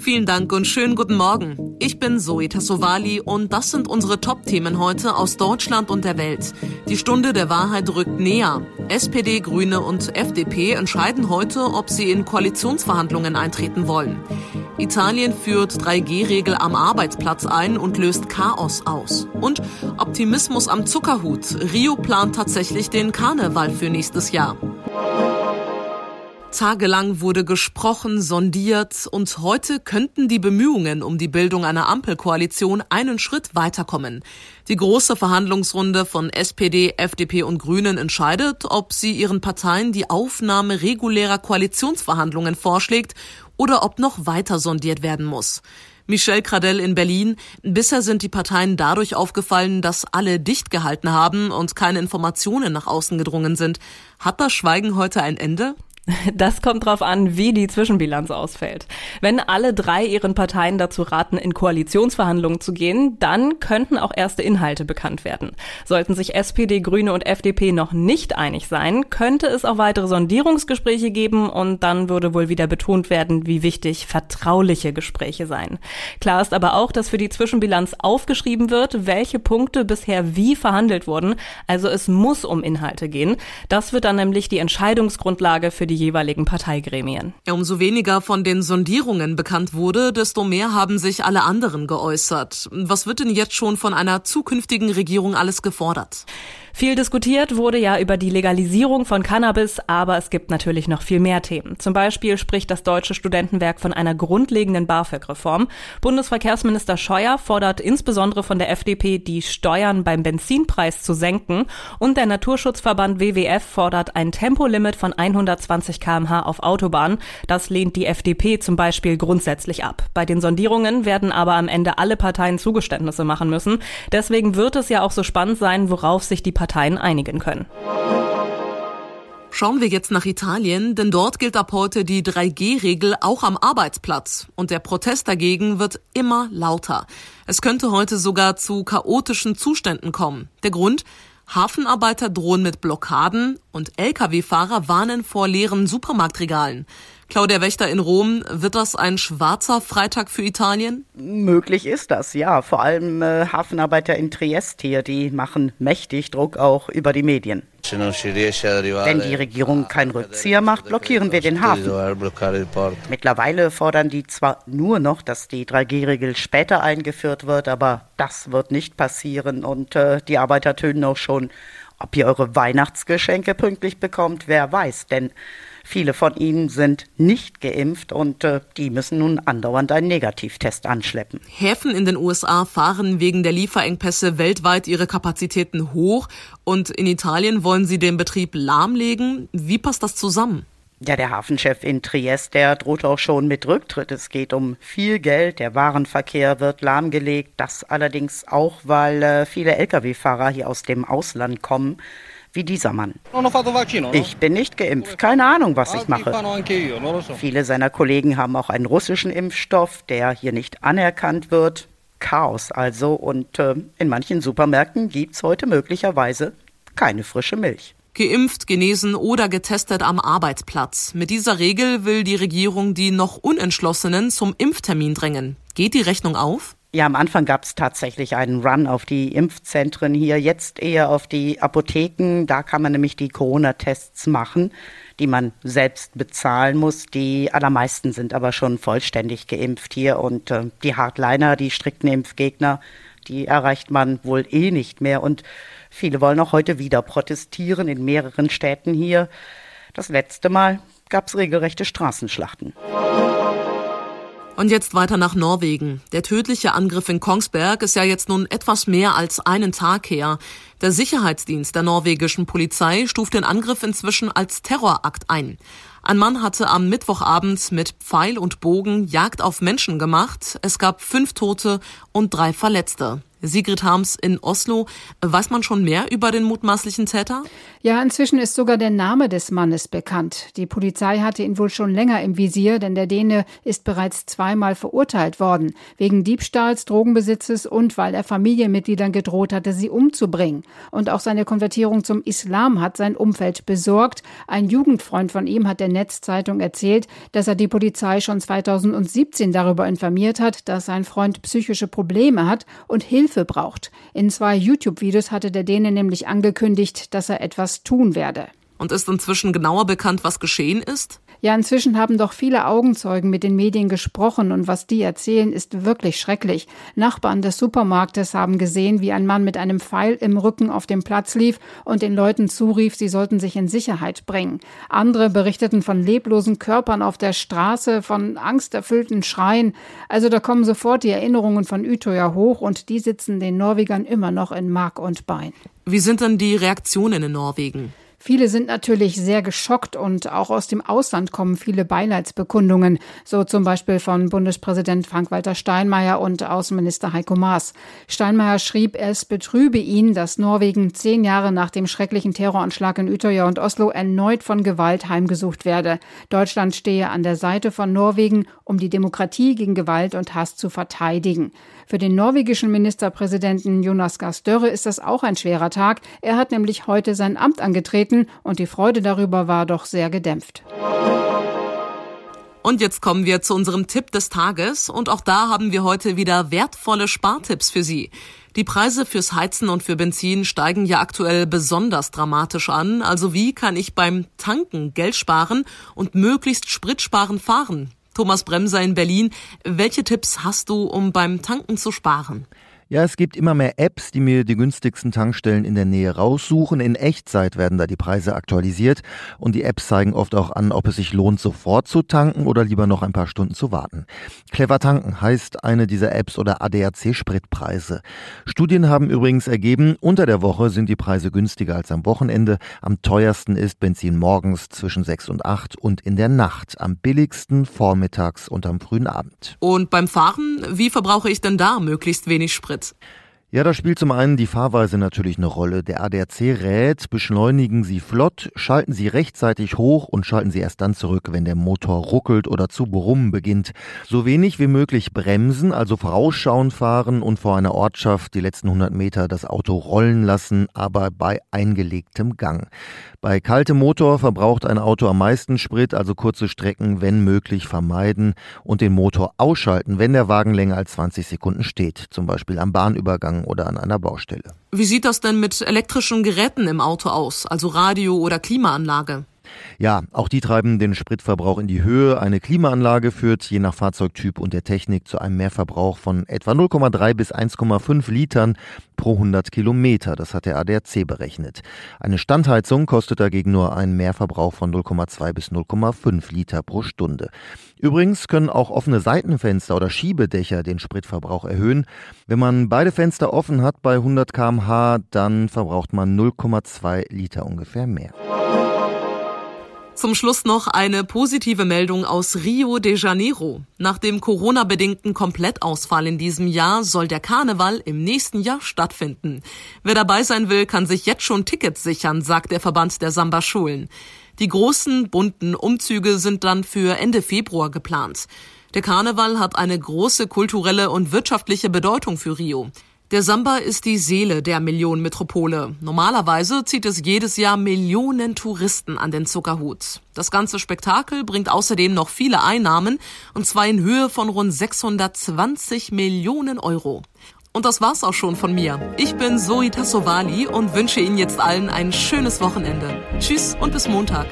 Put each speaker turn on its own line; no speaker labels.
Vielen Dank und schönen guten Morgen. Ich bin Zoe Tassovali und das sind unsere Top-Themen heute aus Deutschland und der Welt. Die Stunde der Wahrheit rückt näher. SPD, Grüne und FDP entscheiden heute, ob sie in Koalitionsverhandlungen eintreten wollen. Italien führt 3G-Regel am Arbeitsplatz ein und löst Chaos aus. Und Optimismus am Zuckerhut. Rio plant tatsächlich den Karneval für nächstes Jahr. Tagelang wurde gesprochen, sondiert und heute könnten die Bemühungen um die Bildung einer Ampelkoalition einen Schritt weiterkommen. Die große Verhandlungsrunde von SPD, FDP und Grünen entscheidet, ob sie ihren Parteien die Aufnahme regulärer Koalitionsverhandlungen vorschlägt oder ob noch weiter sondiert werden muss. Michel Cradell in Berlin. Bisher sind die Parteien dadurch aufgefallen, dass alle dicht gehalten haben und keine Informationen nach außen gedrungen sind. Hat das Schweigen heute ein Ende?
Das kommt drauf an, wie die Zwischenbilanz ausfällt. Wenn alle drei ihren Parteien dazu raten, in Koalitionsverhandlungen zu gehen, dann könnten auch erste Inhalte bekannt werden. Sollten sich SPD, Grüne und FDP noch nicht einig sein, könnte es auch weitere Sondierungsgespräche geben und dann würde wohl wieder betont werden, wie wichtig vertrauliche Gespräche seien. Klar ist aber auch, dass für die Zwischenbilanz aufgeschrieben wird, welche Punkte bisher wie verhandelt wurden. Also es muss um Inhalte gehen. Das wird dann nämlich die Entscheidungsgrundlage für die jeweiligen Parteigremien.
Umso weniger von den Sondierungen bekannt wurde, desto mehr haben sich alle anderen geäußert. Was wird denn jetzt schon von einer zukünftigen Regierung alles gefordert?
Viel diskutiert wurde ja über die Legalisierung von Cannabis, aber es gibt natürlich noch viel mehr Themen. Zum Beispiel spricht das Deutsche Studentenwerk von einer grundlegenden BAföG-Reform. Bundesverkehrsminister Scheuer fordert insbesondere von der FDP, die Steuern beim Benzinpreis zu senken. Und der Naturschutzverband WWF fordert ein Tempolimit von 120 kmh auf Autobahnen. Das lehnt die FDP zum Beispiel grundsätzlich ab. Bei den Sondierungen werden aber am Ende alle Parteien Zugeständnisse machen müssen. Deswegen wird es ja auch so spannend sein, worauf sich die Parteien einigen können.
Schauen wir jetzt nach Italien, denn dort gilt ab heute die 3G-Regel auch am Arbeitsplatz. Und der Protest dagegen wird immer lauter. Es könnte heute sogar zu chaotischen Zuständen kommen. Der Grund? Hafenarbeiter drohen mit Blockaden und Lkw-Fahrer warnen vor leeren Supermarktregalen. Claudia Wächter in Rom, wird das ein schwarzer Freitag für Italien?
Möglich ist das, ja. Vor allem äh, Hafenarbeiter in Triest hier, die machen mächtig Druck auch über die Medien. Wenn die Regierung keinen Rückzieher macht, blockieren wir den Hafen. Mittlerweile fordern die zwar nur noch, dass die 3G-Regel später eingeführt wird, aber das wird nicht passieren und äh, die Arbeiter tönen auch schon, ob ihr eure Weihnachtsgeschenke pünktlich bekommt, wer weiß, denn Viele von ihnen sind nicht geimpft und äh, die müssen nun andauernd einen Negativtest anschleppen.
Häfen in den USA fahren wegen der Lieferengpässe weltweit ihre Kapazitäten hoch und in Italien wollen sie den Betrieb lahmlegen. Wie passt das zusammen?
Ja, der Hafenchef in Triest, der droht auch schon mit Rücktritt. Es geht um viel Geld, der Warenverkehr wird lahmgelegt. Das allerdings auch, weil äh, viele Lkw-Fahrer hier aus dem Ausland kommen wie dieser Mann. Ich bin nicht geimpft, keine Ahnung, was ich mache. Viele seiner Kollegen haben auch einen russischen Impfstoff, der hier nicht anerkannt wird. Chaos also. Und äh, in manchen Supermärkten gibt es heute möglicherweise keine frische Milch.
Geimpft, genesen oder getestet am Arbeitsplatz. Mit dieser Regel will die Regierung die noch Unentschlossenen zum Impftermin drängen. Geht die Rechnung auf?
Ja, am Anfang gab es tatsächlich einen Run auf die Impfzentren hier, jetzt eher auf die Apotheken. Da kann man nämlich die Corona-Tests machen, die man selbst bezahlen muss. Die allermeisten sind aber schon vollständig geimpft hier und äh, die Hardliner, die strikten Impfgegner, die erreicht man wohl eh nicht mehr. Und viele wollen auch heute wieder protestieren in mehreren Städten hier. Das letzte Mal gab es regelrechte Straßenschlachten.
Und jetzt weiter nach Norwegen. Der tödliche Angriff in Kongsberg ist ja jetzt nun etwas mehr als einen Tag her. Der Sicherheitsdienst der norwegischen Polizei stuft den Angriff inzwischen als Terrorakt ein. Ein Mann hatte am Mittwochabend mit Pfeil und Bogen Jagd auf Menschen gemacht. Es gab fünf Tote und drei Verletzte. Sigrid Harms in Oslo. Weiß man schon mehr über den mutmaßlichen Täter?
Ja, inzwischen ist sogar der Name des Mannes bekannt. Die Polizei hatte ihn wohl schon länger im Visier, denn der Däne ist bereits zweimal verurteilt worden. Wegen Diebstahls, Drogenbesitzes und weil er Familienmitgliedern gedroht hatte, sie umzubringen. Und auch seine Konvertierung zum Islam hat sein Umfeld besorgt. Ein Jugendfreund von ihm hat der Netzzeitung erzählt, dass er die Polizei schon 2017 darüber informiert hat, dass sein Freund psychische Probleme hat und Hilfe Hilfe braucht. In zwei YouTube-Videos hatte der Däne nämlich angekündigt, dass er etwas tun werde.
Und ist inzwischen genauer bekannt, was geschehen ist?
Ja, inzwischen haben doch viele Augenzeugen mit den Medien gesprochen und was die erzählen, ist wirklich schrecklich. Nachbarn des Supermarktes haben gesehen, wie ein Mann mit einem Pfeil im Rücken auf dem Platz lief und den Leuten zurief, sie sollten sich in Sicherheit bringen. Andere berichteten von leblosen Körpern auf der Straße, von angsterfüllten Schreien. Also da kommen sofort die Erinnerungen von Utøya hoch und die sitzen den Norwegern immer noch in Mark und Bein.
Wie sind denn die Reaktionen in Norwegen?
Viele sind natürlich sehr geschockt und auch aus dem Ausland kommen viele Beileidsbekundungen, so zum Beispiel von Bundespräsident Frank-Walter Steinmeier und Außenminister Heiko Maas. Steinmeier schrieb, es betrübe ihn, dass Norwegen zehn Jahre nach dem schrecklichen Terroranschlag in Utøya und Oslo erneut von Gewalt heimgesucht werde. Deutschland stehe an der Seite von Norwegen, um die Demokratie gegen Gewalt und Hass zu verteidigen. Für den norwegischen Ministerpräsidenten Jonas Gahr Støre ist das auch ein schwerer Tag. Er hat nämlich heute sein Amt angetreten und die Freude darüber war doch sehr gedämpft.
Und jetzt kommen wir zu unserem Tipp des Tages und auch da haben wir heute wieder wertvolle Spartipps für Sie. Die Preise fürs Heizen und für Benzin steigen ja aktuell besonders dramatisch an. Also wie kann ich beim Tanken Geld sparen und möglichst spritsparend fahren? Thomas Bremser in Berlin. Welche Tipps hast du, um beim Tanken zu sparen?
Ja, es gibt immer mehr Apps, die mir die günstigsten Tankstellen in der Nähe raussuchen. In Echtzeit werden da die Preise aktualisiert und die Apps zeigen oft auch an, ob es sich lohnt, sofort zu tanken oder lieber noch ein paar Stunden zu warten. Clever tanken heißt eine dieser Apps oder ADAC Spritpreise. Studien haben übrigens ergeben, unter der Woche sind die Preise günstiger als am Wochenende. Am teuersten ist Benzin morgens zwischen 6 und 8 und in der Nacht. Am billigsten vormittags und am frühen Abend.
Und beim Fahren, wie verbrauche ich denn da möglichst wenig Sprit? minutes.
Ja, da spielt zum einen die Fahrweise natürlich eine Rolle. Der ADAC rät, beschleunigen Sie flott, schalten Sie rechtzeitig hoch und schalten Sie erst dann zurück, wenn der Motor ruckelt oder zu brummen beginnt. So wenig wie möglich bremsen, also vorausschauen fahren und vor einer Ortschaft die letzten 100 Meter das Auto rollen lassen, aber bei eingelegtem Gang. Bei kaltem Motor verbraucht ein Auto am meisten Sprit, also kurze Strecken, wenn möglich, vermeiden und den Motor ausschalten, wenn der Wagen länger als 20 Sekunden steht, zum Beispiel am Bahnübergang oder an einer Baustelle.
Wie sieht das denn mit elektrischen Geräten im Auto aus, also Radio oder Klimaanlage?
Ja, auch die treiben den Spritverbrauch in die Höhe. Eine Klimaanlage führt je nach Fahrzeugtyp und der Technik zu einem Mehrverbrauch von etwa 0,3 bis 1,5 Litern pro 100 Kilometer. Das hat der ADAC berechnet. Eine Standheizung kostet dagegen nur einen Mehrverbrauch von 0,2 bis 0,5 Liter pro Stunde. Übrigens können auch offene Seitenfenster oder Schiebedächer den Spritverbrauch erhöhen. Wenn man beide Fenster offen hat bei 100 kmh, dann verbraucht man 0,2 Liter ungefähr mehr.
Zum Schluss noch eine positive Meldung aus Rio de Janeiro. Nach dem Corona-bedingten Komplettausfall in diesem Jahr soll der Karneval im nächsten Jahr stattfinden. Wer dabei sein will, kann sich jetzt schon Tickets sichern, sagt der Verband der Samba-Schulen. Die großen, bunten Umzüge sind dann für Ende Februar geplant. Der Karneval hat eine große kulturelle und wirtschaftliche Bedeutung für Rio. Der Samba ist die Seele der Millionenmetropole. Normalerweise zieht es jedes Jahr Millionen Touristen an den Zuckerhut. Das ganze Spektakel bringt außerdem noch viele Einnahmen, und zwar in Höhe von rund 620 Millionen Euro. Und das war's auch schon von mir. Ich bin Zoe Tassovali und wünsche Ihnen jetzt allen ein schönes Wochenende. Tschüss und bis Montag.